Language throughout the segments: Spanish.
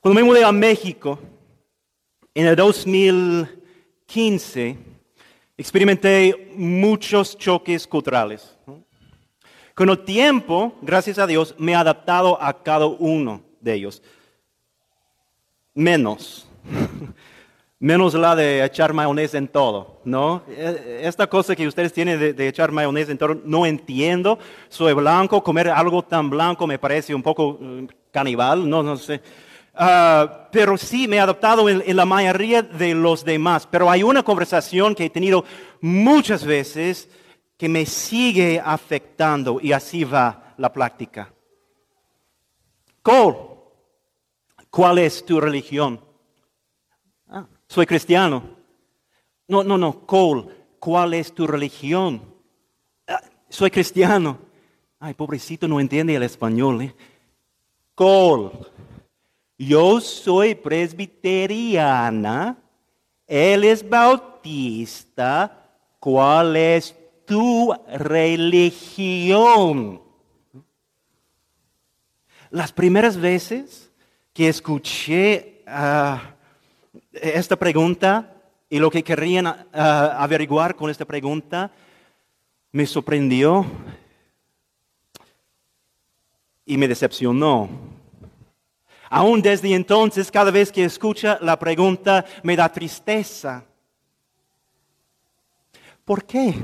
Cuando me mudé a México, en el 2015, experimenté muchos choques culturales. Con el tiempo, gracias a Dios, me he adaptado a cada uno de ellos. Menos. Menos la de echar mayonesa en todo, ¿no? E, esta cosa que ustedes tienen de, echar mayonesa en todo, no entiendo. Soy blanco, comer algo tan blanco me parece un poco eh, canibal, no, no sé. Ah, pero sí me he adaptado en, la mayoría de los demás. Pero hay una conversación que he tenido muchas veces que me sigue afectando y así va la práctica. Cole, ¿cuál es tu religión? Ah, soy cristiano. No, no, no, Cole, ¿cuál es tu religión? Ah, soy cristiano. Ay, pobrecito, no entiende el español. ¿eh? Cole, yo soy presbiteriana, él es bautista, ¿cuál es tu religión? Las primeras veces que escuché ah, esta pregunta y lo que querían ah, averiguar con esta pregunta, me sorprendió y me decepcionó Aún desde entonces, cada vez que escucha la pregunta, me da tristeza. ¿Por qué?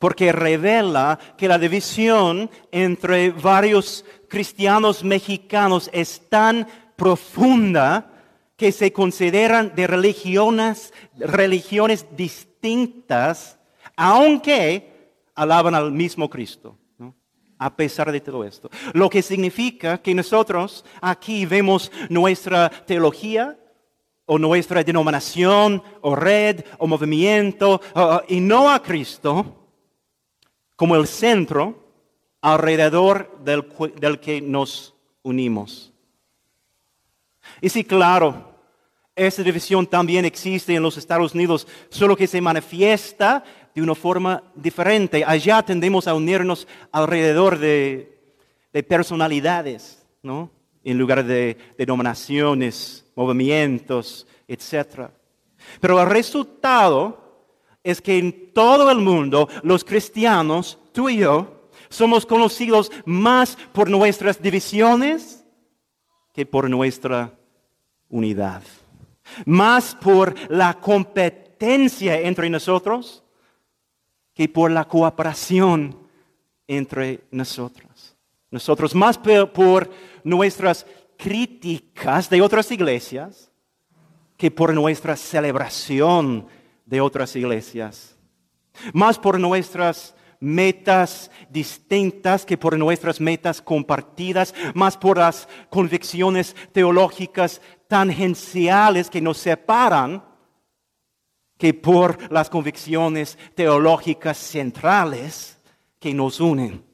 Porque revela que la división entre varios cristianos mexicanos es tan profunda que se consideran de religiones, religiones distintas, aunque alaban al mismo Cristo a pesar de todo esto. Lo que significa que nosotros aquí vemos nuestra teología o nuestra denominación o red o movimiento y no a Cristo como el centro alrededor del, del que nos unimos. Y sí, claro, esa división también existe en los Estados Unidos, solo que se manifiesta de una forma diferente. Allá tendemos a unirnos alrededor de, personalidades, ¿no? En lugar de denominaciones, movimientos, etc. Pero el resultado es que en todo el mundo los cristianos, tú y yo, somos conocidos más por nuestras divisiones que por nuestra unidad. Más por la competencia entre nosotros que por la cooperación entre nosotros. Nosotros más por nuestras críticas de otras iglesias que por nuestra celebración de otras iglesias. Más por nuestras metas distintas que por nuestras metas compartidas, más por las convicciones teológicas tangenciales que nos separan que por las convicciones teológicas centrales que nos unen.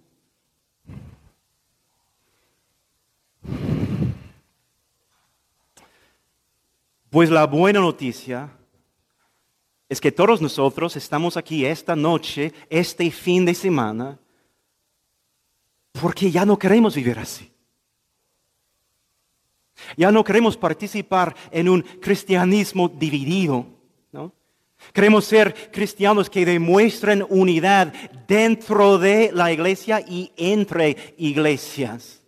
Pues la buena noticia es que todos nosotros estamos aquí esta noche, este fin de semana, porque ya no queremos vivir así. Ya no queremos participar en un cristianismo dividido. Queremos ser cristianos que demuestren unidad dentro de la iglesia y entre iglesias.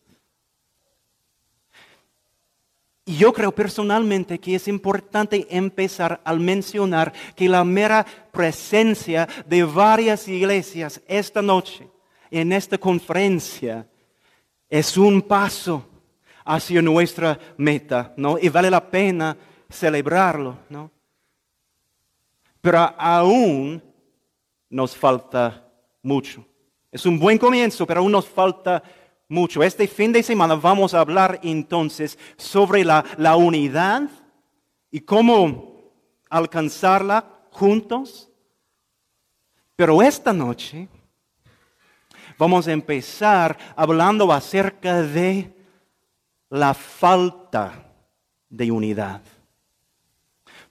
Y yo creo personalmente que es importante empezar al mencionar que la mera presencia de varias iglesias esta noche en esta conferencia es un paso hacia nuestra meta, ¿no? Y vale la pena celebrarlo, ¿no? Pero aún nos falta mucho. Es un buen comienzo, pero aún nos falta mucho. Este fin de semana vamos a hablar entonces sobre la, unidad y cómo alcanzarla juntos. Pero esta noche vamos a empezar hablando acerca de la falta de unidad.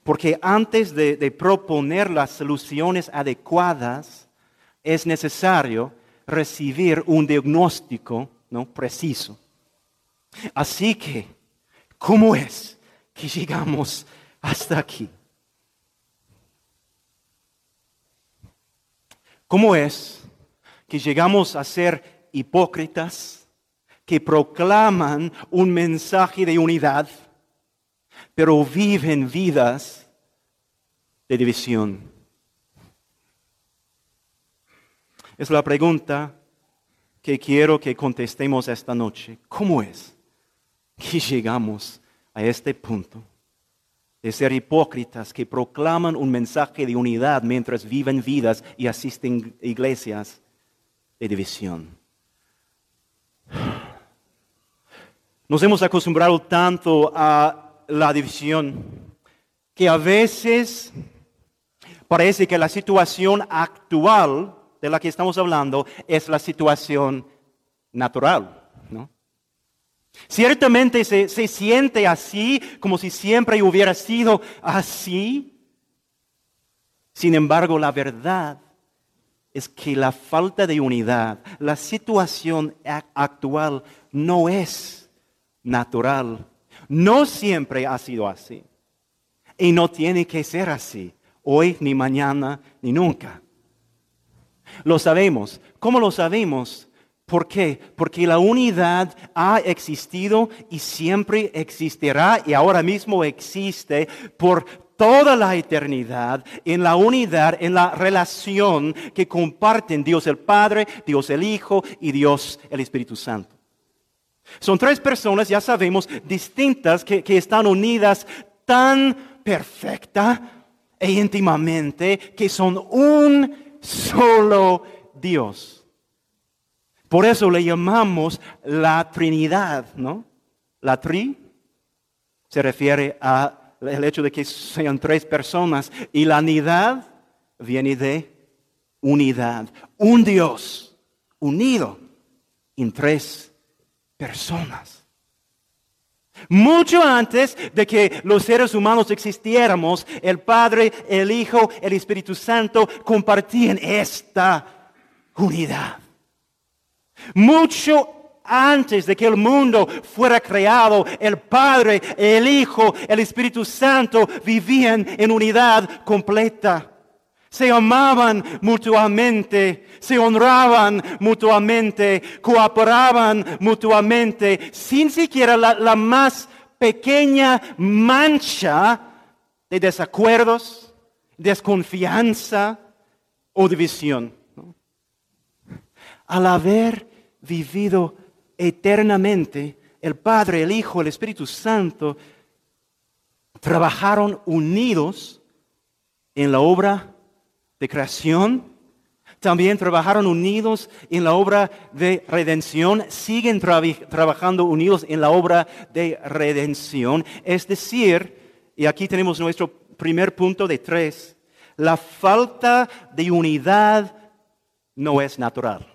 Porque antes de, proponer las soluciones adecuadas, es necesario recibir un diagnóstico ¿no? preciso. Así que, ¿cómo es que llegamos hasta aquí? ¿Cómo es que llegamos a ser hipócritas que proclaman un mensaje de unidad, pero viven vidas de división? Es la pregunta que quiero que contestemos esta noche. ¿Cómo es que llegamos a este punto? de ser hipócritas que proclaman un mensaje de unidad mientras viven vidas y asisten iglesias de división. Nos hemos acostumbrado tanto a la división que a veces parece que la situación actual de la que estamos hablando es la situación natural. Ciertamente se, siente así, como si siempre hubiera sido así. Sin embargo, la verdad es que la falta de unidad, la situación actual no es natural. No siempre ha sido así. Y no tiene que ser así, hoy, ni mañana, ni nunca. Lo sabemos. ¿Cómo lo sabemos? ¿Por qué? Porque la unidad ha existido y siempre existirá y ahora mismo existe por toda la eternidad en la unidad, en la relación que comparten Dios el Padre, Dios el Hijo y Dios el Espíritu Santo. Son tres personas, ya sabemos, distintas que, que están unidas tan perfecta e íntimamente que son un solo Dios. Por eso le llamamos la Trinidad, ¿no? La Tri se refiere al hecho de que sean tres personas y la unidad viene de unidad. Un Dios unido en tres personas. Mucho antes de que los seres humanos existiéramos, el Padre, el Hijo, el Espíritu Santo compartían esta unidad. Mucho antes de que el mundo fuera creado, el Padre, el Hijo, el Espíritu Santo vivían en unidad completa. Se amaban mutuamente, se honraban mutuamente, cooperaban mutuamente, sin siquiera la, más pequeña mancha de desacuerdos, desconfianza o división. Al haber vivido eternamente, el Padre, el Hijo, el Espíritu Santo trabajaron unidos en la obra de creación, también trabajaron unidos en la obra de redención, siguen trabajando unidos en la obra de redención. Es decir, y aquí tenemos nuestro primer punto de tres, la falta de unidad no es natural.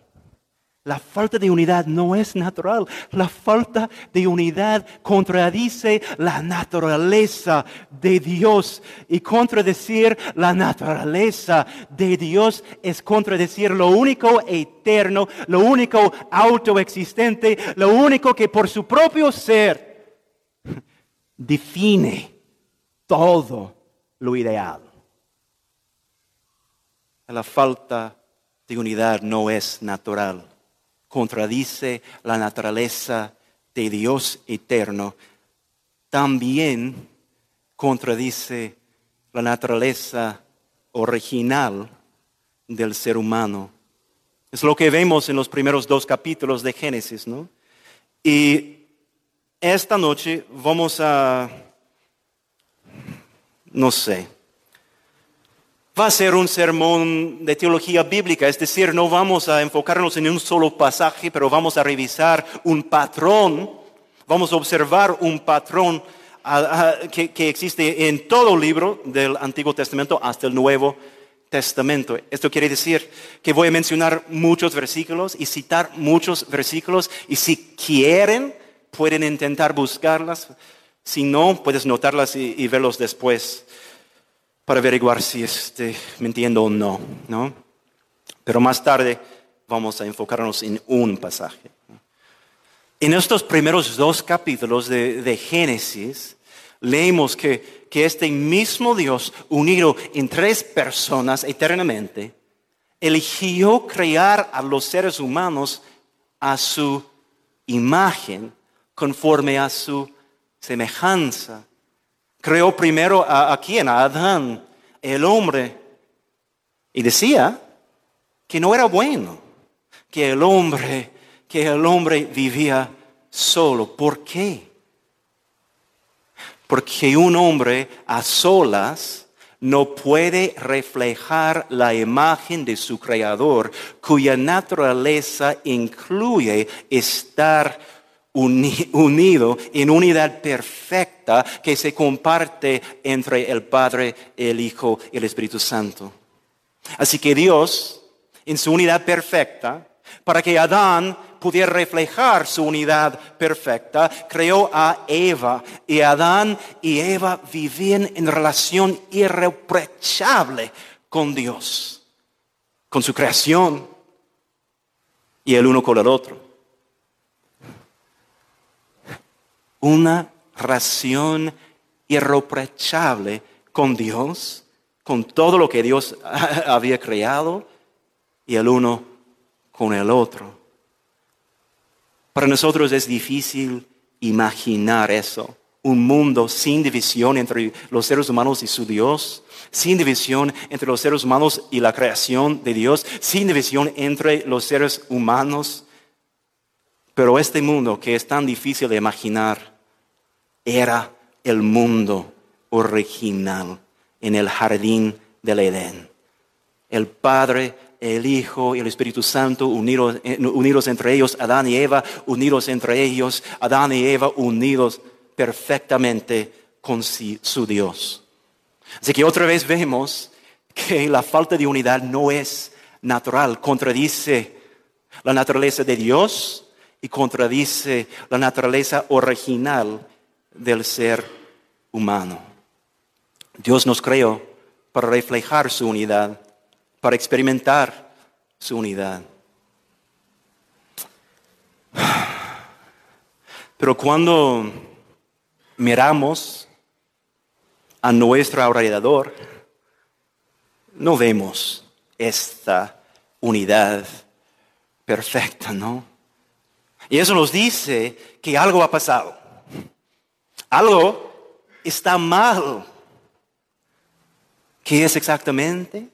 La falta de unidad no es natural. La falta de unidad contradice la naturaleza de Dios. Y contradecir la naturaleza de Dios es contradecir lo único eterno, lo único autoexistente, lo único que por su propio ser define todo lo ideal. La falta de unidad no es natural contradice la naturaleza de Dios eterno, también contradice la naturaleza original del ser humano. Es lo que vemos en los primeros dos capítulos de Génesis, ¿no? Y esta noche vamos a, no sé, va a ser un sermón de teología bíblica, es decir, no vamos a enfocarnos en un solo pasaje, pero vamos a revisar un patrón, vamos a observar un patrón que, existe en todo libro del Antiguo Testamento hasta el Nuevo Testamento. Esto quiere decir que voy a mencionar muchos versículos y citar muchos versículos y si quieren pueden intentar buscarlas, si no puedes notarlas y verlos después para averiguar si esté mintiendo o no, ¿no? Pero más tarde vamos a enfocarnos en un pasaje. En estos primeros dos capítulos de, Génesis, leemos que, que este mismo Dios, unido en tres personas eternamente, eligió crear a los seres humanos a su imagen, conforme a su semejanza. Creó primero a, a quién, a Adán, el hombre, y decía que no era bueno que el hombre, que el hombre vivía solo. ¿Por qué? Porque un hombre a solas no puede reflejar la imagen de su creador, cuya naturaleza incluye estar unido en unidad perfecta que se comparte entre el Padre, el Hijo y el Espíritu Santo. Así que Dios, en su unidad perfecta, para que Adán pudiera reflejar su unidad perfecta, creó a Eva. Y Adán y Eva vivían en relación irreprochable con Dios, con su creación y el uno con el otro. Una relación irreprochable con Dios, con todo lo que Dios había creado y el uno con el otro. Para nosotros es difícil imaginar eso. Un mundo sin división entre los seres humanos y su Dios, sin división entre los seres humanos y la creación de Dios, sin división entre los seres humanos. Pero este mundo que es tan difícil de imaginar era el mundo original en el jardín del Edén. El Padre el Hijo y el Espíritu Santo unidos, eh, unidos entre ellos, Adán y Eva unidos entre ellos, Adán y Eva unidos perfectamente con su Dios. Así que otra vez vemos que la falta de unidad no es natural, contradice la naturaleza de Dios y contradice la naturaleza original del ser humano. Dios nos creó para reflejar su unidad para experimentar su unidad. Pero cuando miramos a nuestro alrededor, no vemos esta unidad perfecta, ¿no? Y eso nos dice que algo ha pasado. Algo está mal. ¿Qué es exactamente?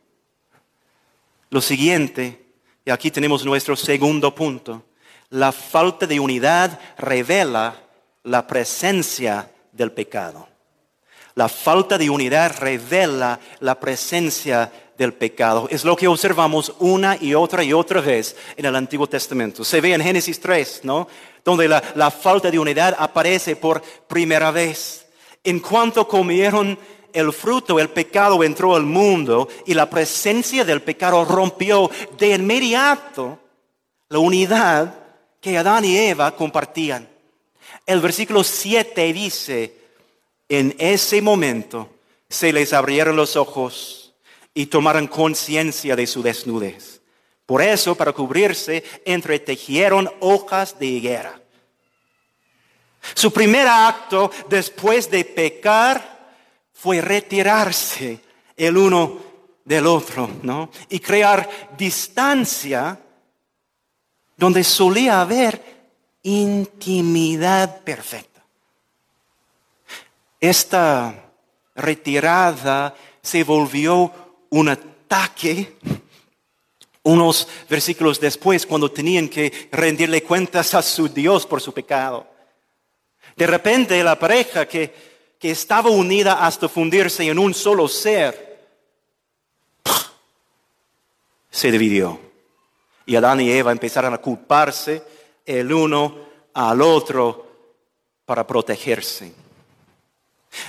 Lo siguiente, y aquí tenemos nuestro segundo punto, la falta de unidad revela la presencia del pecado. La falta de unidad revela la presencia del pecado. Es lo que observamos una y otra y otra vez en el Antiguo Testamento. Se ve en Génesis 3, ¿no? Donde la, falta de unidad aparece por primera vez. En cuanto comieron el fruto, el pecado entró al mundo y la presencia del pecado rompió de inmediato la unidad que Adán y Eva compartían. El versículo 7 dice, en ese momento se les abrieron los ojos y tomaron conciencia de su desnudez. Por eso, para cubrirse, entretejieron hojas de higuera. Su primer acto después de pecar fue retirarse el uno del otro, ¿no? Y crear distancia donde solía haber intimidad perfecta. Esta retirada se volvió un ataque unos versículos después cuando tenían que rendirle cuentas a su Dios por su pecado. De repente la pareja que que estaba unida hasta fundirse en un solo ser, se dividió. Y Adán y Eva empezaron a culparse el uno al otro para protegerse.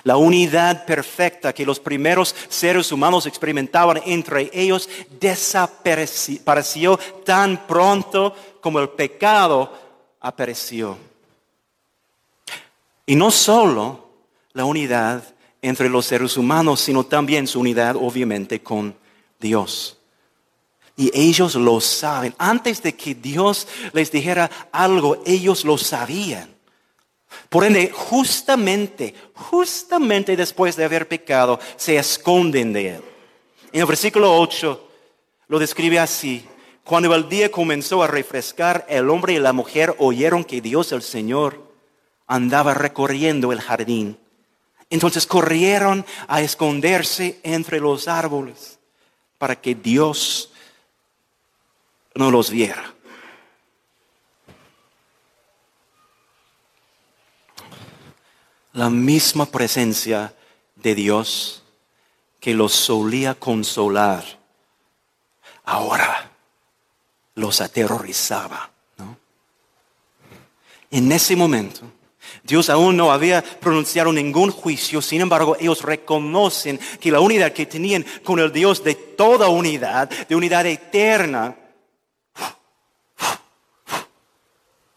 La unidad perfecta que los primeros seres humanos experimentaban entre ellos desapareció tan pronto como el pecado apareció. Y no solo la unidad entre los seres humanos, sino también su unidad obviamente con Dios. Y ellos lo saben. Antes de que Dios les dijera algo, ellos lo sabían. Por ende, justamente, justamente después de haber pecado, se esconden de Él. En el versículo 8 lo describe así. Cuando el día comenzó a refrescar, el hombre y la mujer oyeron que Dios el Señor andaba recorriendo el jardín. Entonces corrieron a esconderse entre los árboles para que Dios no los viera. La misma presencia de Dios que los solía consolar, ahora los aterrorizaba. En ese momento, Dios aún no había pronunciado ningún juicio, sin embargo ellos reconocen que la unidad que tenían con el Dios de toda unidad, de unidad eterna,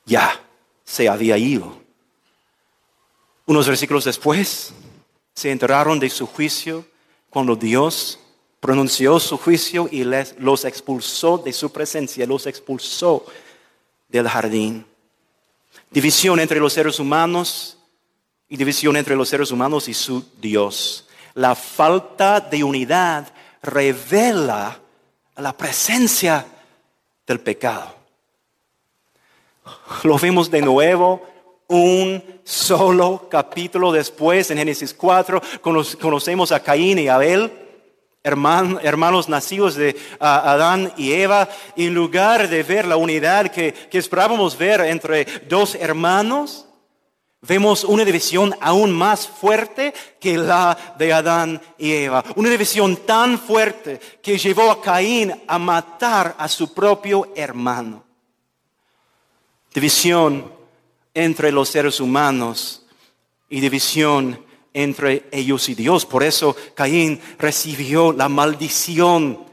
ya se había ido. Unos versículos después se enteraron de su juicio cuando Dios pronunció su juicio y les, los expulsó de su presencia, los expulsó del jardín. División entre los seres humanos y división entre los seres humanos y su Dios. La falta de unidad revela la presencia del pecado. Lo vemos de nuevo un solo capítulo después en Génesis 4. Conocemos a Caín y Abel, hermanos nacidos de Adán y Eva. En lugar de ver la unidad que, que esperábamos ver entre dos hermanos, Vemos una división aún más fuerte que la de Adán y Eva. Una división tan fuerte que llevó a Caín a matar a su propio hermano división entre los seres humanos y división entre ellos y Dios. Por eso Caín recibió la maldición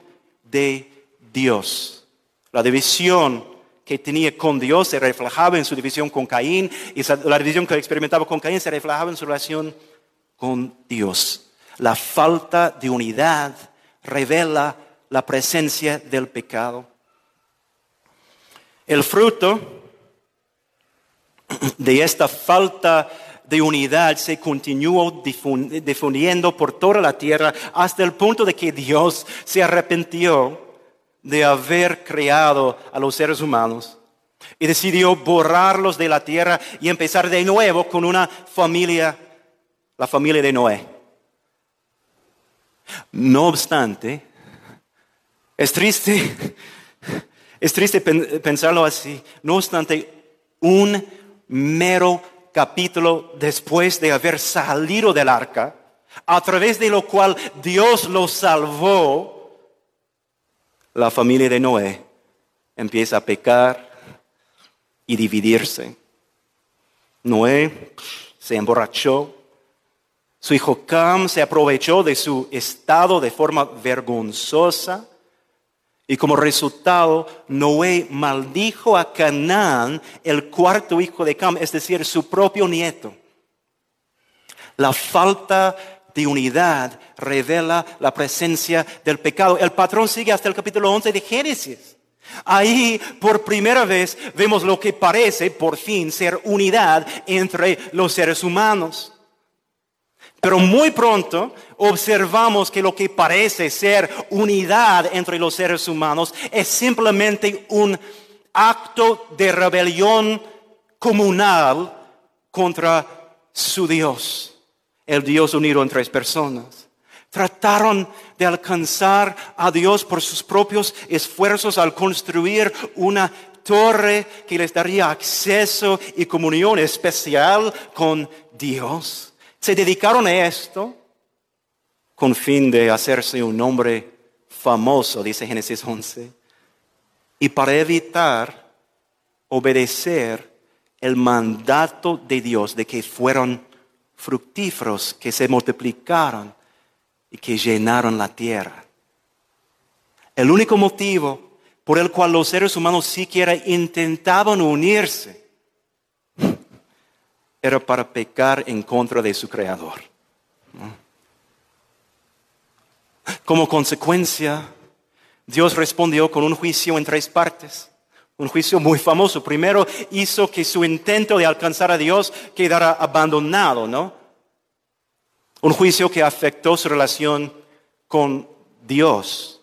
de Dios. La división que tenía con Dios se reflejaba en su división con Caín y la división que experimentaba con Caín se reflejaba en su relación con Dios. La falta de unidad revela la presencia del pecado. El fruto de esta falta de unidad se continuó difundiendo por toda la tierra hasta el punto de que Dios se arrepintió de haber creado a los seres humanos y decidió borrarlos de la tierra y empezar de nuevo con una familia, la familia de Noé. No obstante, es triste, es triste pensarlo así, no obstante, un mero capítulo después de haber salido del arca, a través de lo cual Dios los salvó, la familia de Noé empieza a pecar y dividirse. Noé se emborrachó, su hijo Cam se aprovechó de su estado de forma vergonzosa y como resultado, Noé maldijo a Canaán, el cuarto hijo de Cam, es decir, su propio nieto. La falta de unidad revela la presencia del pecado. El patrón sigue hasta el capítulo 11 de Génesis. Ahí por primera vez vemos lo que parece por fin ser unidad entre los seres humanos. Pero muy pronto observamos que lo que parece ser unidad entre los seres humanos es simplemente un acto de rebelión comunal contra su Dios, el Dios unido en tres personas. Trataron de alcanzar a Dios por sus propios esfuerzos al construir una torre que les daría acceso y comunión especial con Dios se dedicaron a esto con fin de hacerse un nombre famoso, dice Génesis 11, y para evitar obedecer el mandato de Dios de que fueron fructíferos, que se multiplicaron y que llenaron la tierra. El único motivo por el cual los seres humanos siquiera intentaban unirse era para pecar en contra de su creador. Como consecuencia, Dios respondió con un juicio en tres partes. Un juicio muy famoso. Primero hizo que su intento de alcanzar a Dios quedara abandonado, ¿no? Un juicio que afectó su relación con Dios.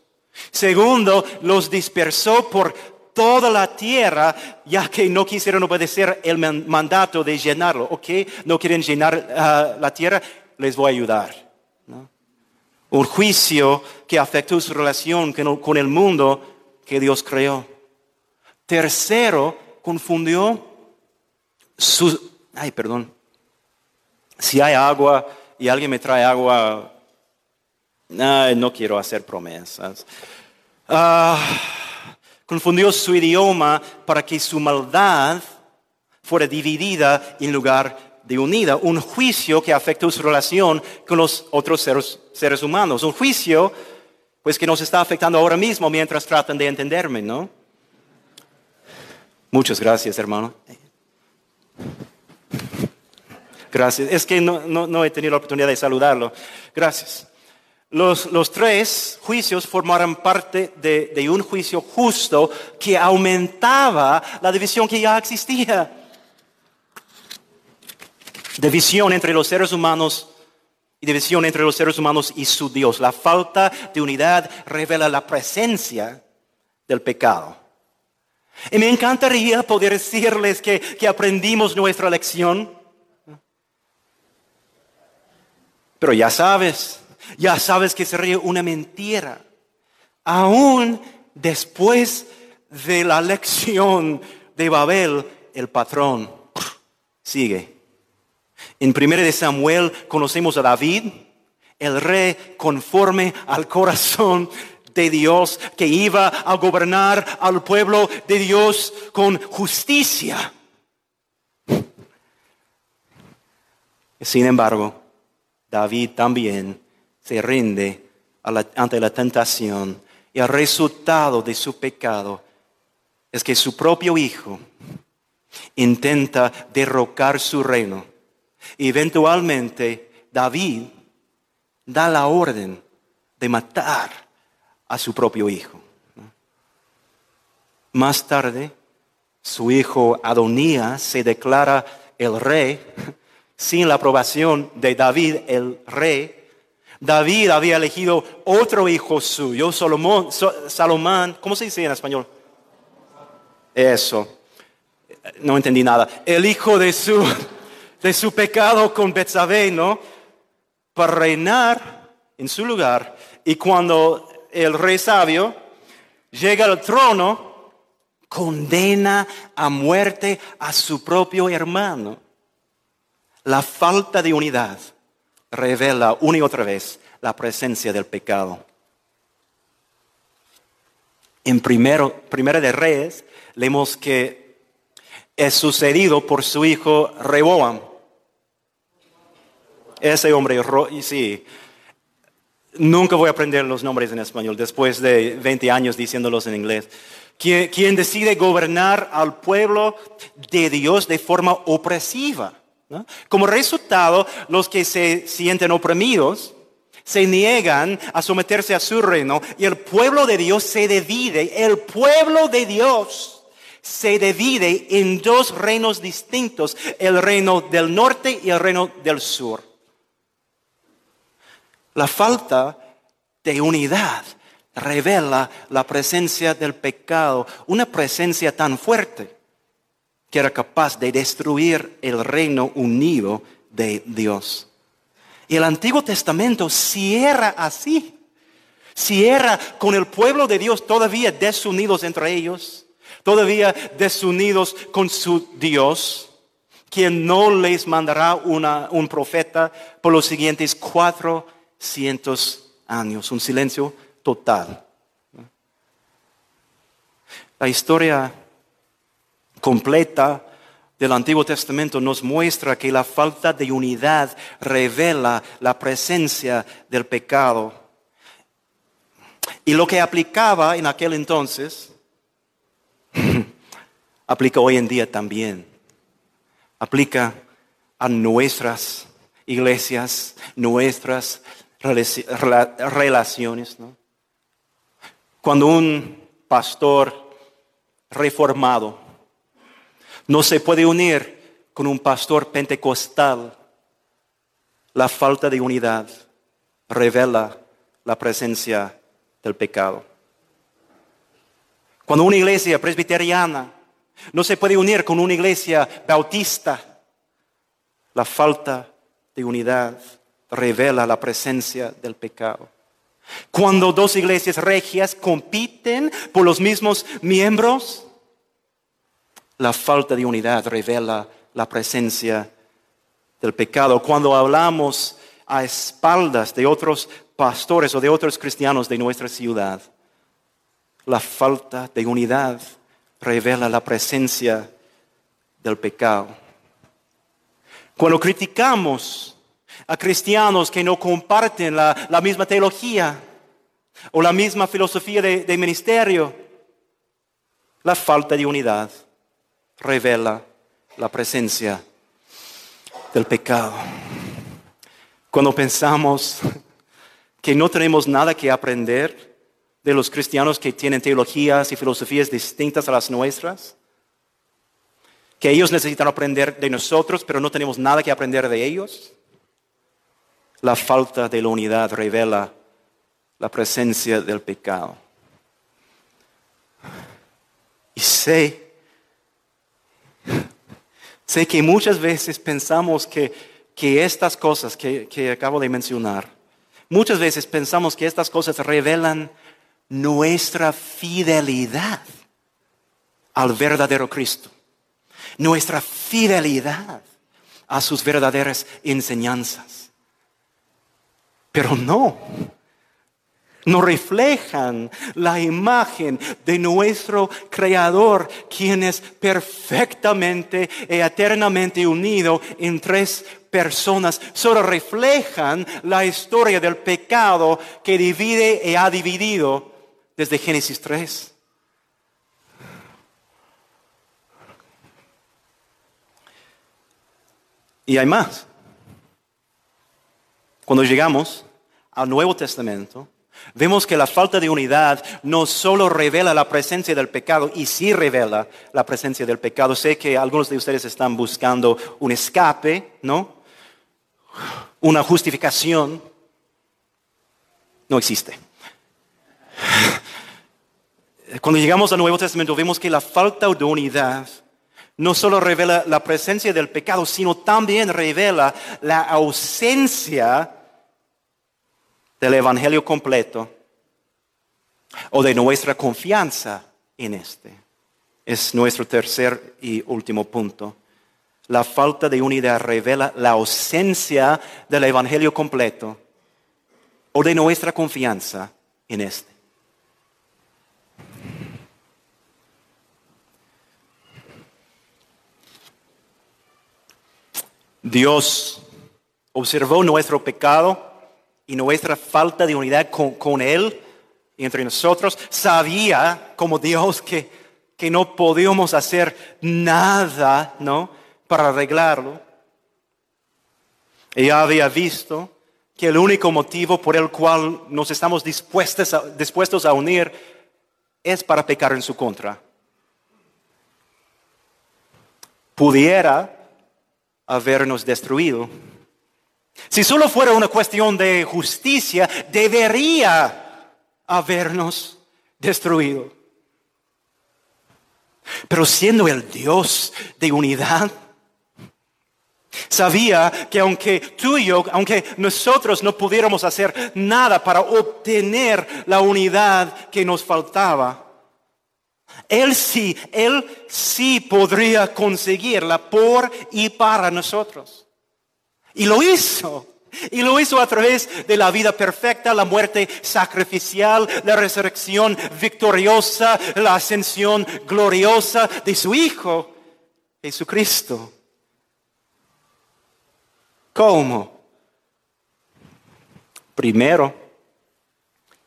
Segundo, los dispersó por toda la tierra, ya que no quisieron obedecer el mandato de llenarlo. ¿Ok? No quieren llenar ah, la tierra, les voy a ayudar. Un juicio que afectó su relación con el mundo que Dios creó. Tercero, confundió su... Ay, perdón. Si hay agua y alguien me trae agua, no quiero hacer promesas. Ah, confundió su idioma para que su maldad fuera dividida en lugar de unida. Un juicio que afectó su relación con los otros seres, seres humanos. Un juicio, pues, que nos está afectando ahora mismo mientras tratan de entenderme, ¿no? Muchas gracias, hermano. Gracias. Es que no, he tenido la oportunidad de saludarlo. Gracias. Los, tres juicios formaron parte de, un juicio justo que aumentaba la división que ya existía. División entre los seres humanos y división entre los seres humanos y su Dios. La falta de unidad revela la presencia del pecado. Y me encantaría poder decirles que, que aprendimos nuestra lección. Pero ya sabes, ya sabes que sería una mentira. Aún después de la lección de Babel, el patrón sigue. En 1 de Samuel conocemos a David, el rey conforme al corazón de Dios que iba a gobernar al pueblo de Dios con justicia. Sin embargo, David también se rinde ante la tentación y el resultado de su pecado es que su propio hijo intenta derrocar su reino. Eventualmente David da la orden de matar a su propio hijo. Más tarde, su hijo Adonías se declara el rey sin la aprobación de David, el rey, David había elegido otro hijo suyo, Salomón, Salomón, ¿cómo se dice en español? Eso, no entendí nada. El hijo de su, de su pecado con Betsabé, ¿no? Para reinar en su lugar. Y cuando el rey sabio llega al trono, condena a muerte a su propio hermano. La falta de unidad revela una y otra vez la presencia del pecado. En primero, Primera de Reyes leemos que es sucedido por su hijo Reboam. Ese hombre, sí, nunca voy a aprender los nombres en español después de 20 años diciéndolos en inglés. quien decide gobernar al pueblo de Dios de forma opresiva. Como resultado, los que se sienten oprimidos se niegan a someterse a su reino y el pueblo de Dios se divide, el pueblo de Dios se divide en dos reinos distintos, el reino del norte y el reino del sur. La falta de unidad revela la presencia del pecado, una presencia tan fuerte que era capaz de destruir el reino unido de Dios. Y el Antiguo Testamento cierra así. Cierra con el pueblo de Dios todavía desunidos entre ellos, todavía desunidos con su Dios, quien no les mandará un profeta por los siguientes años. Un silencio total. La historia completa del Antiguo Testamento nos muestra que la falta de unidad revela la presencia del pecado. Y lo que aplicaba en aquel entonces, aplica hoy en día también. Aplica a nuestras iglesias, nuestras relaciones. Cuando un pastor reformado no se puede unir con un pastor pentecostal, la falta de unidad revela la presencia del pecado. Cuando una iglesia presbiteriana no se puede unir con una iglesia bautista, la falta de unidad revela la presencia del pecado. Cuando dos iglesias regias compiten por los mismos miembros, la falta de unidad revela la presencia del pecado. Cuando hablamos a espaldas de otros pastores o de otros cristianos de nuestra ciudad, la falta de unidad revela la presencia del pecado. Cuando criticamos a cristianos que no comparten la, misma teología o la misma filosofía de, ministerio, la falta de unidad revela la presencia del pecado. Cuando pensamos que no tenemos nada que aprender de los cristianos que tienen teologías y filosofías distintas a las nuestras, que ellos necesitan aprender de nosotros, pero no tenemos nada que aprender de ellos. La falta de la unidad revela la presencia del pecado. Y sé, sé que muchas veces pensamos que, que estas cosas que, que acabo de mencionar, muchas veces pensamos que estas cosas revelan nuestra fidelidad al verdadero Cristo, nuestra fidelidad a sus verdaderas enseñanzas. Pero no, no reflejan la imagen de nuestro Creador, quien es perfectamente y eternamente unido en tres personas. Solo reflejan la historia del pecado que divide y ha dividido desde Génesis 3. Y hay más. Cuando llegamos al Nuevo Testamento, vemos que la falta de unidad no solo revela la presencia del pecado, y sí revela la presencia del pecado. Sé que algunos de ustedes están buscando un escape, ¿no? Una justificación. No existe. Cuando llegamos al Nuevo Testamento vemos que la falta de unidad no solo revela la presencia del pecado, sino también revela la ausencia del Evangelio completo o de nuestra confianza en este. Es nuestro tercer y último punto. La falta de unidad revela la ausencia del Evangelio completo o de nuestra confianza en este. Dios observó nuestro pecado y nuestra falta de unidad con, Él y entre nosotros. Sabía como Dios que, que no podíamos hacer nada, ¿no? Para arreglarlo. Ella había visto que el único motivo por el cual nos estamos dispuestos dispuestos a unir es para pecar en su contra. Pudiera habernos destruido. Si solo fuera una cuestión de justicia, debería habernos destruido. Pero siendo el Dios de unidad, sabía que aunque tú y yo, aunque nosotros no pudiéramos hacer nada para obtener la unidad que nos faltaba, él sí, Él sí podría conseguirla por y para nosotros. Y lo hizo. Y lo hizo a través de la vida perfecta, la muerte sacrificial, la resurrección victoriosa, la ascensión gloriosa de su Hijo, Jesucristo. ¿Cómo? Primero,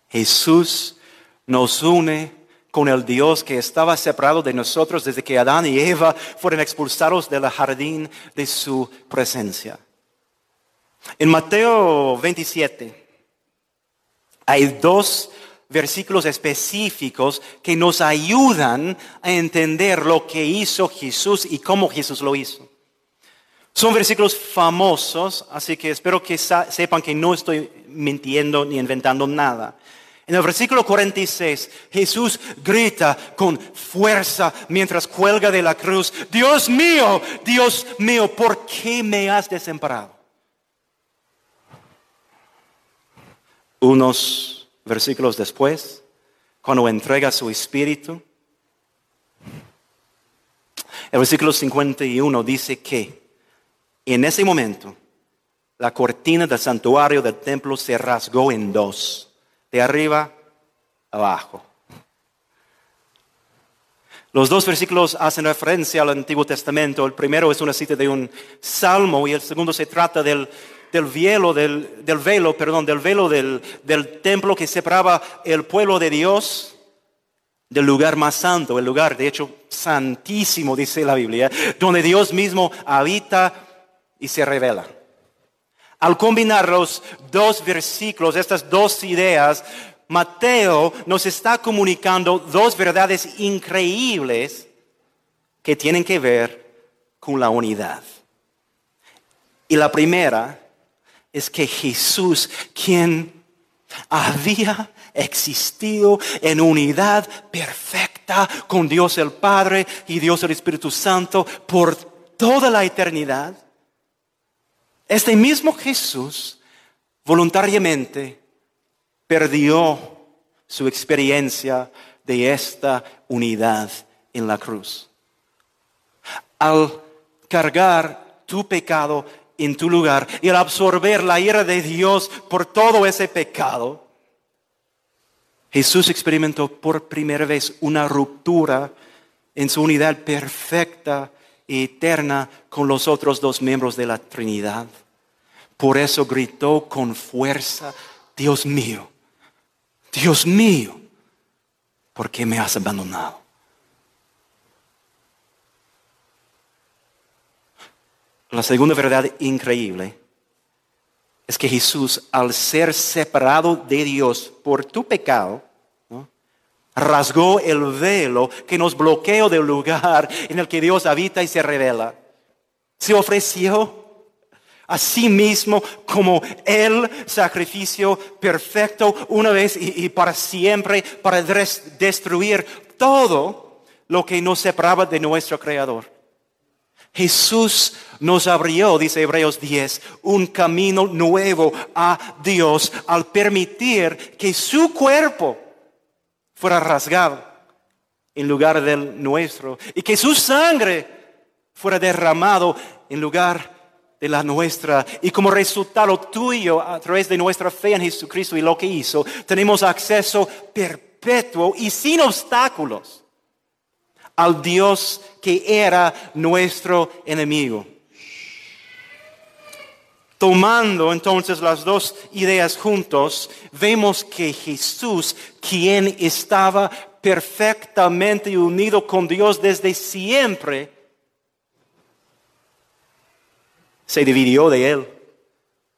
Jesús nos une con el Dios que estaba separado de nosotros desde que Adán y Eva fueron expulsados del jardín de su presencia. En Mateo 27 hay dos versículos específicos que nos ayudan a entender lo que hizo Jesús y cómo Jesús lo hizo. Son versículos famosos, así que espero que sepan que no estoy mintiendo ni inventando nada. En el versículo 46, Jesús grita con fuerza mientras cuelga de la cruz, Dios mío, Dios mío, ¿por qué me has desamparado? Unos versículos después, cuando entrega su espíritu, el versículo 51 dice que en ese momento la cortina del santuario del templo se rasgó en dos, de arriba abajo. Los dos versículos hacen referencia al Antiguo Testamento. El primero es una cita de un salmo y el segundo se trata del, del velo, del, velo, perdón, del velo del templo que separaba el pueblo de Dios del lugar más santo, el lugar de hecho santísimo, dice la Biblia, donde Dios mismo habita y se revela. Al combinar los dos versículos, estas dos ideas, Mateo nos está comunicando dos verdades increíbles que tienen que ver con la unidad. Y la primera es que Jesús, quien había existido en unidad perfecta con Dios el Padre y Dios el Espíritu Santo por toda la eternidad, este mismo Jesús voluntariamente perdió su experiencia de esta unidad en la cruz. Al cargar tu pecado en tu lugar y al absorber la ira de Dios por todo ese pecado, Jesús experimentó por primera vez una ruptura en su unidad perfecta eterna con los otros dos miembros de la Trinidad. Por eso gritó con fuerza, Dios mío, Dios mío, ¿por qué me has abandonado? La segunda verdad increíble es que Jesús, al ser separado de Dios por tu pecado, rasgó el velo que nos bloqueó del lugar en el que Dios habita y se revela. Se ofreció a sí mismo como el sacrificio perfecto una vez y, para siempre para destruir todo lo que nos separaba de nuestro Creador. Jesús nos abrió, dice Hebreos 10, un camino nuevo a Dios al permitir que su cuerpo fuera rasgado en lugar del nuestro y que su sangre fuera derramado en lugar de la nuestra. Y como resultado tuyo, a través de nuestra fe en Jesucristo y lo que hizo, tenemos acceso perpetuo y sin obstáculos al Dios que era nuestro enemigo. Tomando entonces las dos ideas juntos, vemos que Jesús, quien estaba perfectamente unido con Dios desde siempre, se dividió de Él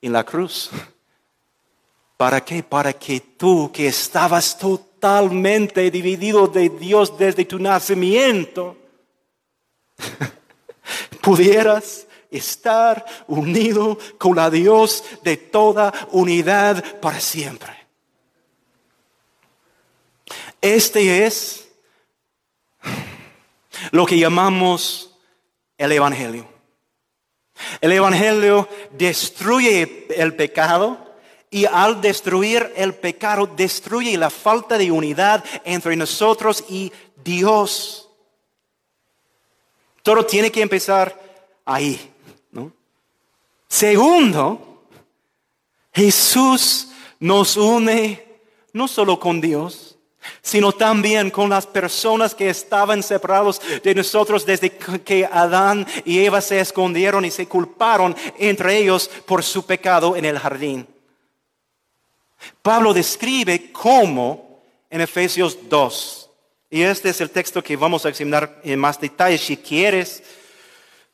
en la cruz. ¿Para qué? Para que tú que estabas totalmente dividido de Dios desde tu nacimiento, pudieras estar unido con la Dios de toda unidad para siempre. Este es lo que llamamos el Evangelio. El Evangelio destruye el pecado y al destruir el pecado destruye la falta de unidad entre nosotros y Dios. Todo tiene que empezar ahí. Segundo, Jesús nos une no solo con Dios, sino también con las personas que estaban separados de nosotros desde que Adán y Eva se escondieron y se culparon entre ellos por su pecado en el jardín. Pablo describe cómo en Efesios 2, y este es el texto que vamos a examinar en más detalle, si quieres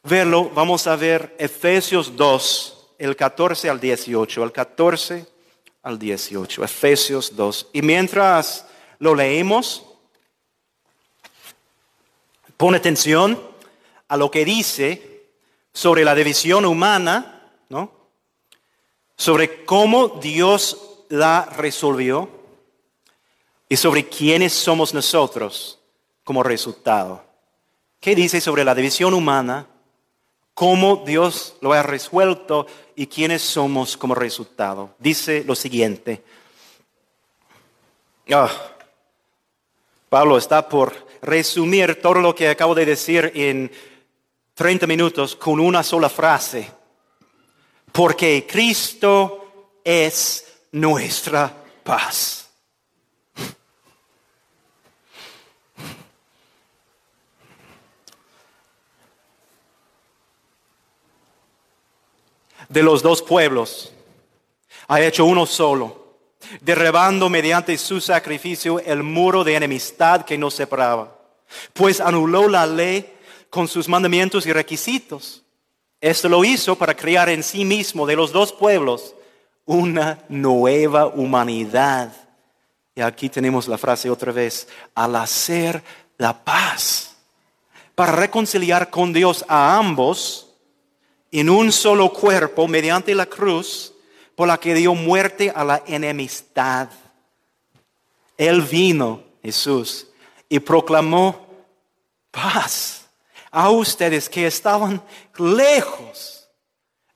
verlo, vamos a ver Efesios 2, el 14 al 18, el 14 al 18. Efesios 2. Y mientras lo leemos, pone atención a lo que dice sobre la división humana, ¿no? Sobre cómo Dios la resolvió y sobre quiénes somos nosotros como resultado. ¿Qué dice sobre la división humana? ¿Cómo Dios lo ha resuelto y quiénes somos como resultado? Dice lo siguiente. Ah, Pablo está por resumir todo lo que acabo de decir en 30 minutos con una sola frase. Porque Cristo es nuestra paz. de los dos pueblos, ha hecho uno solo, derribando mediante su sacrificio el muro de enemistad que nos separaba, pues anuló la ley con sus mandamientos y requisitos. Esto lo hizo para crear en sí mismo de los dos pueblos una nueva humanidad. Y aquí tenemos la frase otra vez, al hacer la paz, para reconciliar con Dios a ambos, en un solo cuerpo mediante la cruz por la que dio muerte a la enemistad. Él vino, Jesús, y proclamó paz a ustedes que estaban lejos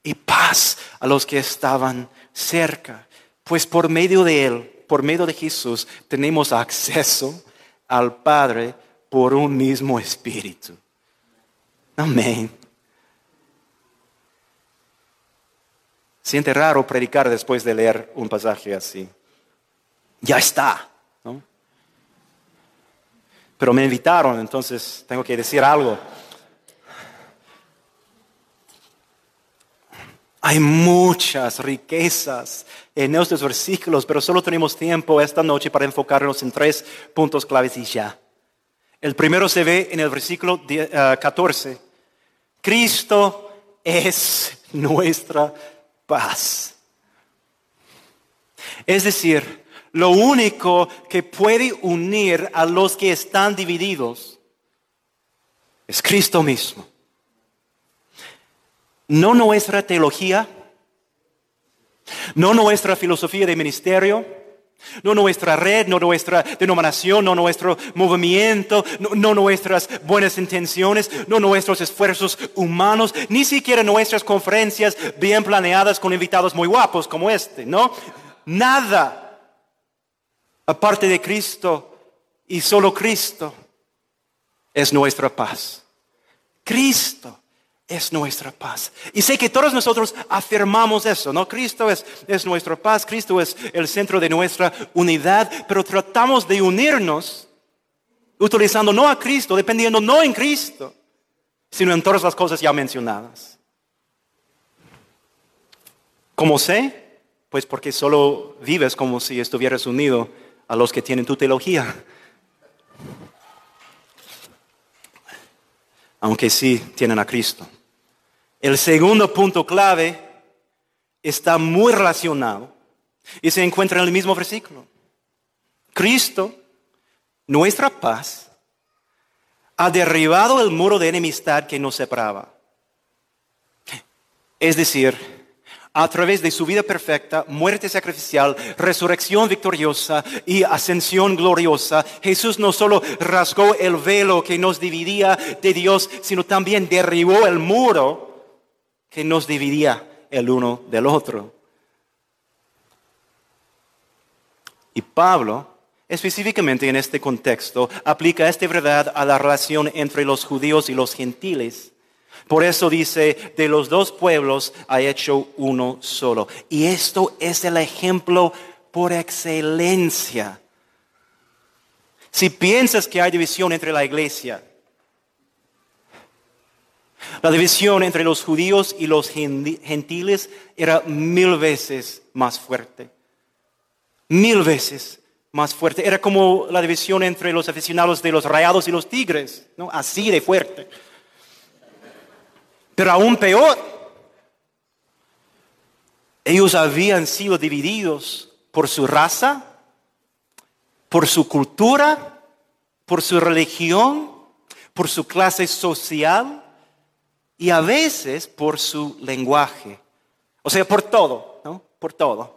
y paz a los que estaban cerca. Pues por medio de Él, por medio de Jesús, tenemos acceso al Padre por un mismo espíritu. Amén. Siente raro predicar después de leer un pasaje así. Ya está. ¿no? Pero me invitaron, entonces tengo que decir algo. Hay muchas riquezas en estos versículos, pero solo tenemos tiempo esta noche para enfocarnos en tres puntos claves y ya. El primero se ve en el versículo 14. Eh, Cristo es nuestra paz. Es decir, lo único que puede unir a los que están divididos es Cristo mismo. No nuestra teología, no nuestra filosofía de ministerio, no nuestra red, no nuestra denominación, no nuestro movimiento, no, nuestras buenas intenciones, no nuestros esfuerzos humanos, ni siquiera nuestras conferencias bien planeadas con invitados muy guapos como este, ¿no? Nada aparte de Cristo y solo Cristo es nuestra paz. Cristo es nuestra paz. Y sé que todos nosotros afirmamos eso, ¿no? Cristo es, es nuestra paz, Cristo es el centro de nuestra unidad, pero tratamos de unirnos utilizando no a Cristo, dependiendo no en Cristo, sino en todas las cosas ya mencionadas. ¿Cómo sé? Pues porque solo vives como si estuvieras unido a los que tienen tu teología. Aunque sí tienen a Cristo. El segundo punto clave está muy relacionado y se encuentra en el mismo versículo. Cristo, nuestra paz, ha derribado el muro de enemistad que nos separaba. Es decir, a través de su vida perfecta, muerte sacrificial, resurrección victoriosa y ascensión gloriosa, Jesús no solo rasgó el velo que nos dividía de Dios, sino también derribó el muro que nos dividía el uno del otro. Y Pablo, específicamente en este contexto, aplica esta verdad a la relación entre los judíos y los gentiles. Por eso dice, de los dos pueblos ha hecho uno solo. Y esto es el ejemplo por excelencia. Si piensas que hay división entre la iglesia, la división entre los judíos y los gentiles era mil veces más fuerte. Mil veces más fuerte. Era como la división entre los aficionados de los rayados y los tigres, ¿no? Así de fuerte. Pero aún peor, ellos habían sido divididos por su raza, por su cultura, por su religión, por su clase social y a veces por su lenguaje. O sea, por todo, ¿no? Por todo.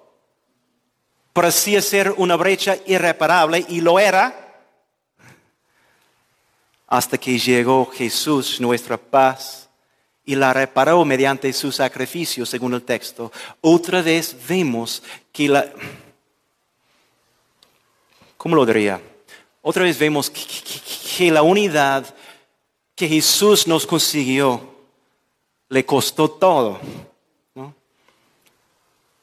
Por así ser una brecha irreparable y lo era hasta que llegó Jesús, nuestra paz, y la reparó mediante su sacrificio, según el texto. Otra vez vemos que la... ¿Cómo lo diría? Otra vez vemos que, la unidad que Jesús nos consiguió le costó todo.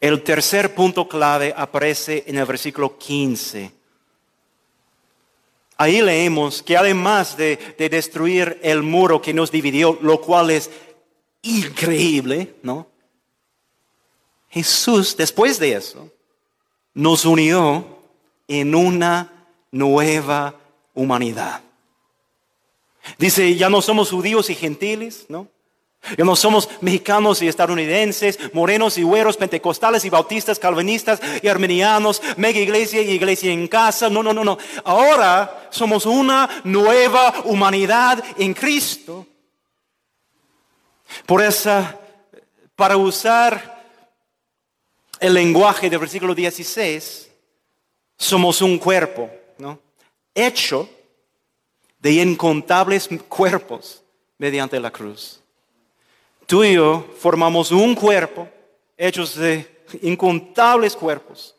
El tercer punto clave aparece en el versículo 15. Ahí leemos que además de, destruir el muro que nos dividió, lo cual es increíble, ¿no? Jesús, después de eso, nos unió en una nueva humanidad. Dice, ya no somos judíos y gentiles, ¿no? Ya no somos mexicanos y estadounidenses, morenos y güeros, pentecostales y bautistas, calvinistas y armenianos, mega iglesia y iglesia en casa. No, no, no, no. Ahora somos una nueva humanidad en Cristo. Por eso, para usar el lenguaje del versículo 16, somos un cuerpo, ¿no? Hecho de incontables cuerpos mediante la cruz. Tú y yo formamos un cuerpo, hechos de incontables cuerpos,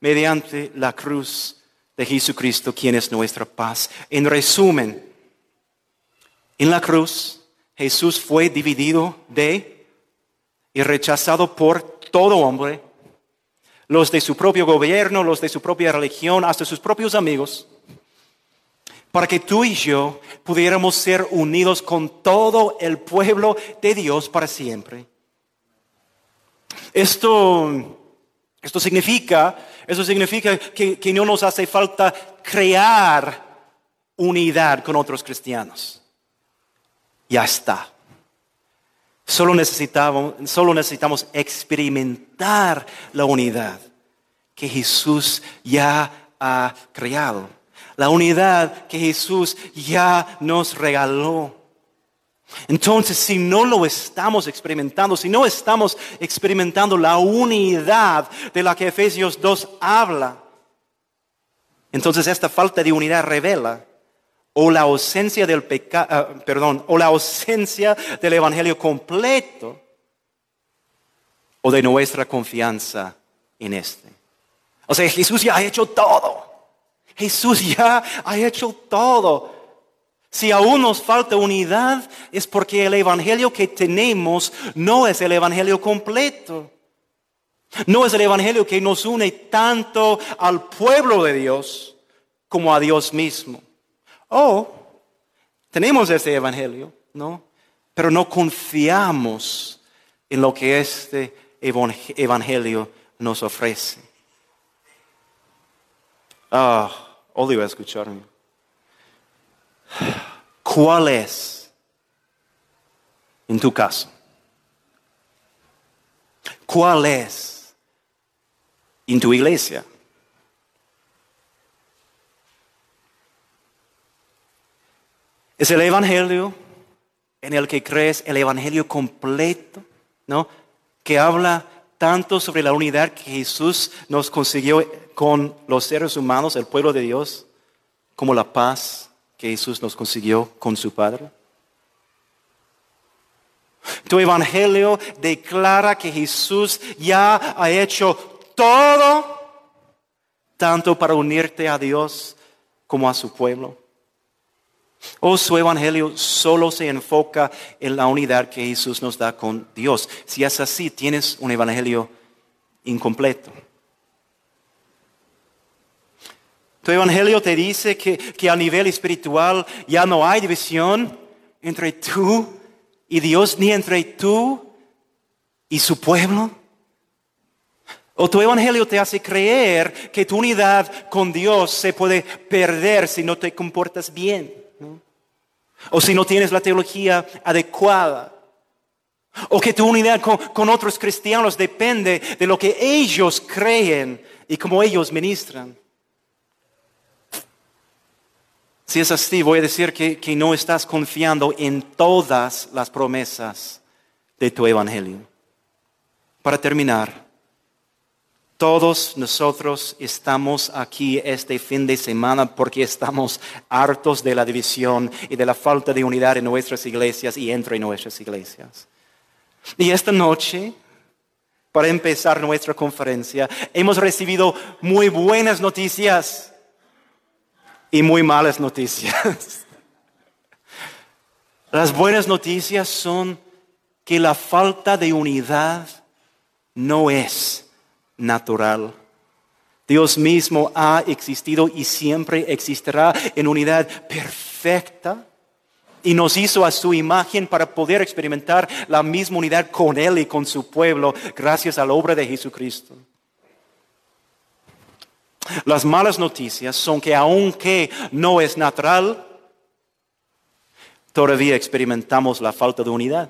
mediante la cruz de Jesucristo, quien es nuestra paz. En resumen, en la cruz Jesús fue dividido de y rechazado por todo hombre, los de su propio gobierno, los de su propia religión, hasta sus propios amigos para que tú y yo pudiéramos ser unidos con todo el pueblo de Dios para siempre. Esto, esto significa, eso significa que, que no nos hace falta crear unidad con otros cristianos. Ya está. Solo necesitamos, solo necesitamos experimentar la unidad que Jesús ya ha creado la unidad que Jesús ya nos regaló. Entonces, si no lo estamos experimentando, si no estamos experimentando la unidad de la que Efesios 2 habla, entonces esta falta de unidad revela o la ausencia del ah, perdón, o la ausencia del evangelio completo o de nuestra confianza en este. O sea, Jesús ya ha hecho todo. Jesús ya ha hecho todo. Si aún nos falta unidad es porque el Evangelio que tenemos no es el Evangelio completo. No es el Evangelio que nos une tanto al pueblo de Dios como a Dios mismo. Oh, tenemos ese Evangelio, ¿no? Pero no confiamos en lo que este Evangelio nos ofrece. Ah. Odio escucharme. ¿Cuál es, en tu caso, cuál es en tu iglesia? Es el Evangelio en el que crees, el Evangelio completo, ¿no? Que habla tanto sobre la unidad que Jesús nos consiguió con los seres humanos, el pueblo de Dios, como la paz que Jesús nos consiguió con su Padre. Tu evangelio declara que Jesús ya ha hecho todo, tanto para unirte a Dios como a su pueblo. O su evangelio solo se enfoca en la unidad que Jesús nos da con Dios. Si es así, tienes un evangelio incompleto. Tu evangelio te dice que, que a nivel espiritual ya no hay división entre tú y Dios, ni entre tú y su pueblo. O tu evangelio te hace creer que tu unidad con Dios se puede perder si no te comportas bien o si no tienes la teología adecuada. O que tu unidad con, otros cristianos depende de lo que ellos creen y cómo ellos ministran. Si es así, voy a decir que, que, no estás confiando en todas las promesas de tu evangelio. Para terminar, todos nosotros estamos aquí este fin de semana porque estamos hartos de la división y de la falta de unidad en nuestras iglesias y entre nuestras iglesias. Y esta noche, para empezar nuestra conferencia, hemos recibido muy buenas noticias y muy malas noticias. Las buenas noticias son que la falta de unidad no es natural. Dios mismo ha existido y siempre existirá en unidad perfecta y nos hizo a su imagen para poder experimentar la misma unidad con Él y con su pueblo gracias a la obra de Jesucristo. Las malas noticias son que aunque no es natural, todavía experimentamos la falta de unidad.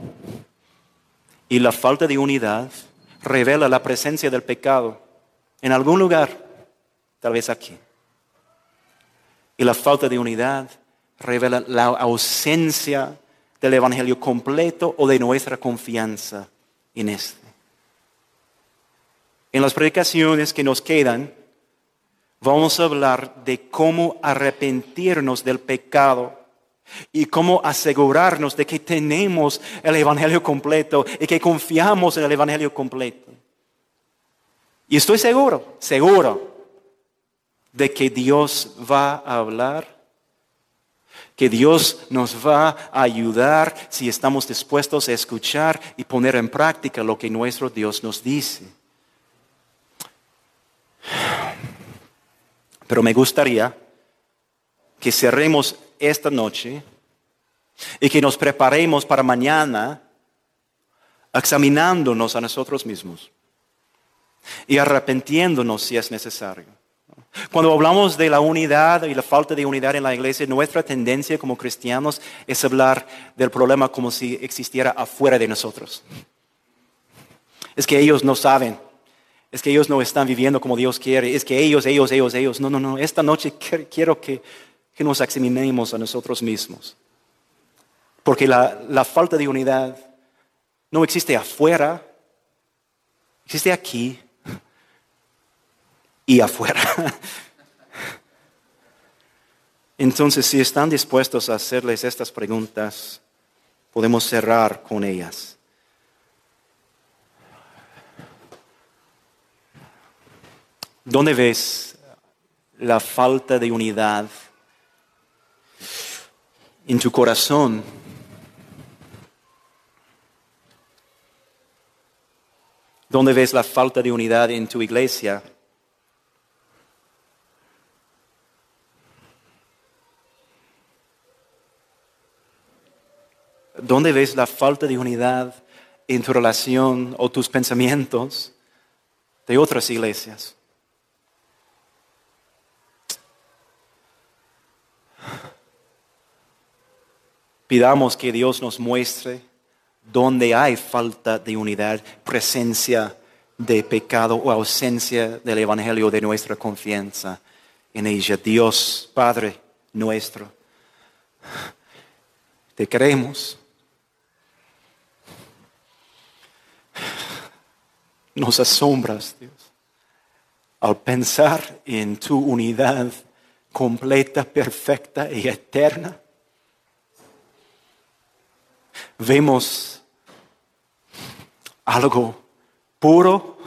Y la falta de unidad revela la presencia del pecado en algún lugar, tal vez aquí. Y la falta de unidad revela la ausencia del Evangelio completo o de nuestra confianza en este. En las predicaciones que nos quedan, vamos a hablar de cómo arrepentirnos del pecado y cómo asegurarnos de que tenemos el Evangelio completo y que confiamos en el Evangelio completo. Y estoy seguro, seguro, de que Dios va a hablar, que Dios nos va a ayudar si estamos dispuestos a escuchar y poner en práctica lo que nuestro Dios nos dice. Pero me gustaría que cerremos esta noche y que nos preparemos para mañana examinándonos a nosotros mismos y arrepentiéndonos si es necesario. Cuando hablamos de la unidad y la falta de unidad en la iglesia, nuestra tendencia como cristianos es hablar del problema como si existiera afuera de nosotros. Es que ellos no saben, es que ellos no están viviendo como Dios quiere, es que ellos, ellos, ellos, ellos. No, no, no, esta noche quiero que que nos examinemos a nosotros mismos. Porque la, falta de unidad no existe afuera, existe aquí y afuera. Entonces, si están dispuestos a hacerles estas preguntas, podemos cerrar con ellas. ¿Dónde ves la falta de unidad en tu corazón. ¿Dónde ves la falta de unidad en tu iglesia? ¿Dónde ves la falta de unidad en tu relación o tus pensamientos de otras iglesias? Pidamos que Dios nos muestre dónde hay falta de unidad, presencia de pecado o ausencia del Evangelio de nuestra confianza en ella. Dios, Padre nuestro, te queremos. Nos asombras, Dios, al pensar en tu unidad completa, perfecta y eterna vemos algo puro,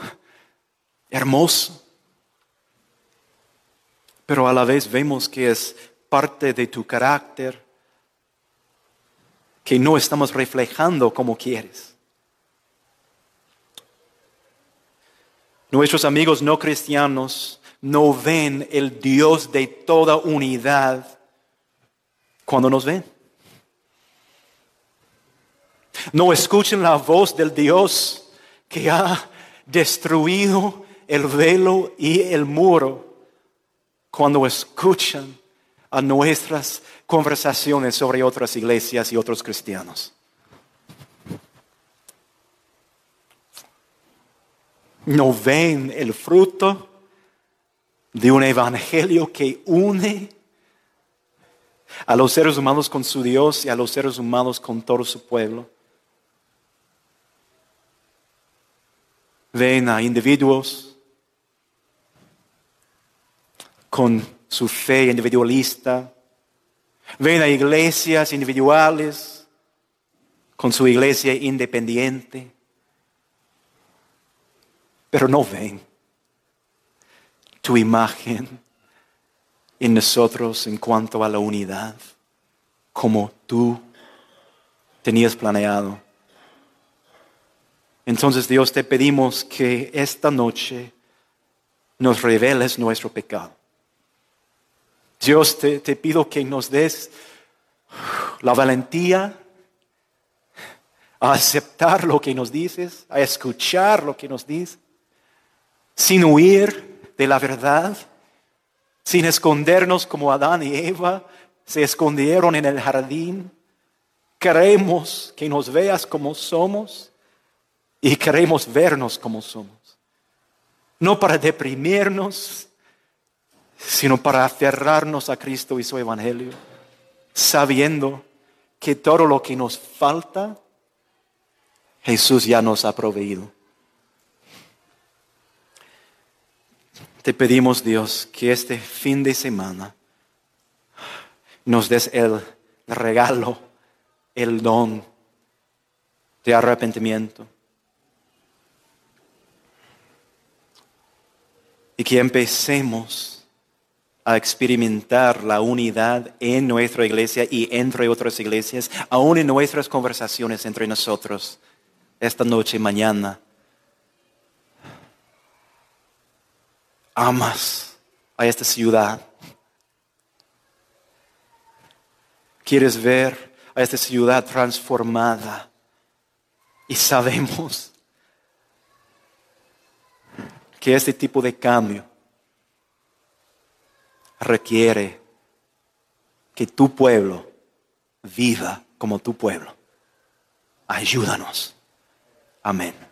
hermoso, pero a la vez vemos que es parte de tu carácter, que no estamos reflejando como quieres. Nuestros amigos no cristianos no ven el Dios de toda unidad cuando nos ven. No escuchen la voz del Dios que ha destruido el velo y el muro cuando escuchan a nuestras conversaciones sobre otras iglesias y otros cristianos. No ven el fruto de un evangelio que une a los seres humanos con su Dios y a los seres humanos con todo su pueblo. Ven a individuos con su fe individualista. Ven a iglesias individuales con su iglesia independiente. Pero no ven tu imagen en nosotros en cuanto a la unidad, como tú tenías planeado. Entonces Dios te pedimos que esta noche nos reveles nuestro pecado. Dios te, te pido que nos des la valentía a aceptar lo que nos dices, a escuchar lo que nos dices, sin huir de la verdad, sin escondernos como Adán y Eva se escondieron en el jardín. Queremos que nos veas como somos y queremos vernos como somos. No para deprimirnos, sino para aferrarnos a Cristo y su Evangelio, sabiendo que todo lo que nos falta, Jesús ya nos ha proveído. Te pedimos, Dios, que este fin de semana nos des el regalo, el don de arrepentimiento. Y que empecemos a experimentar la unidad en nuestra iglesia y entre otras iglesias, aún en nuestras conversaciones entre nosotros, esta noche y mañana amas a esta ciudad. Quieres ver a esta ciudad transformada. Y sabemos que este tipo de cambio requiere que tu pueblo viva como tu pueblo. Ayúdanos. Amén.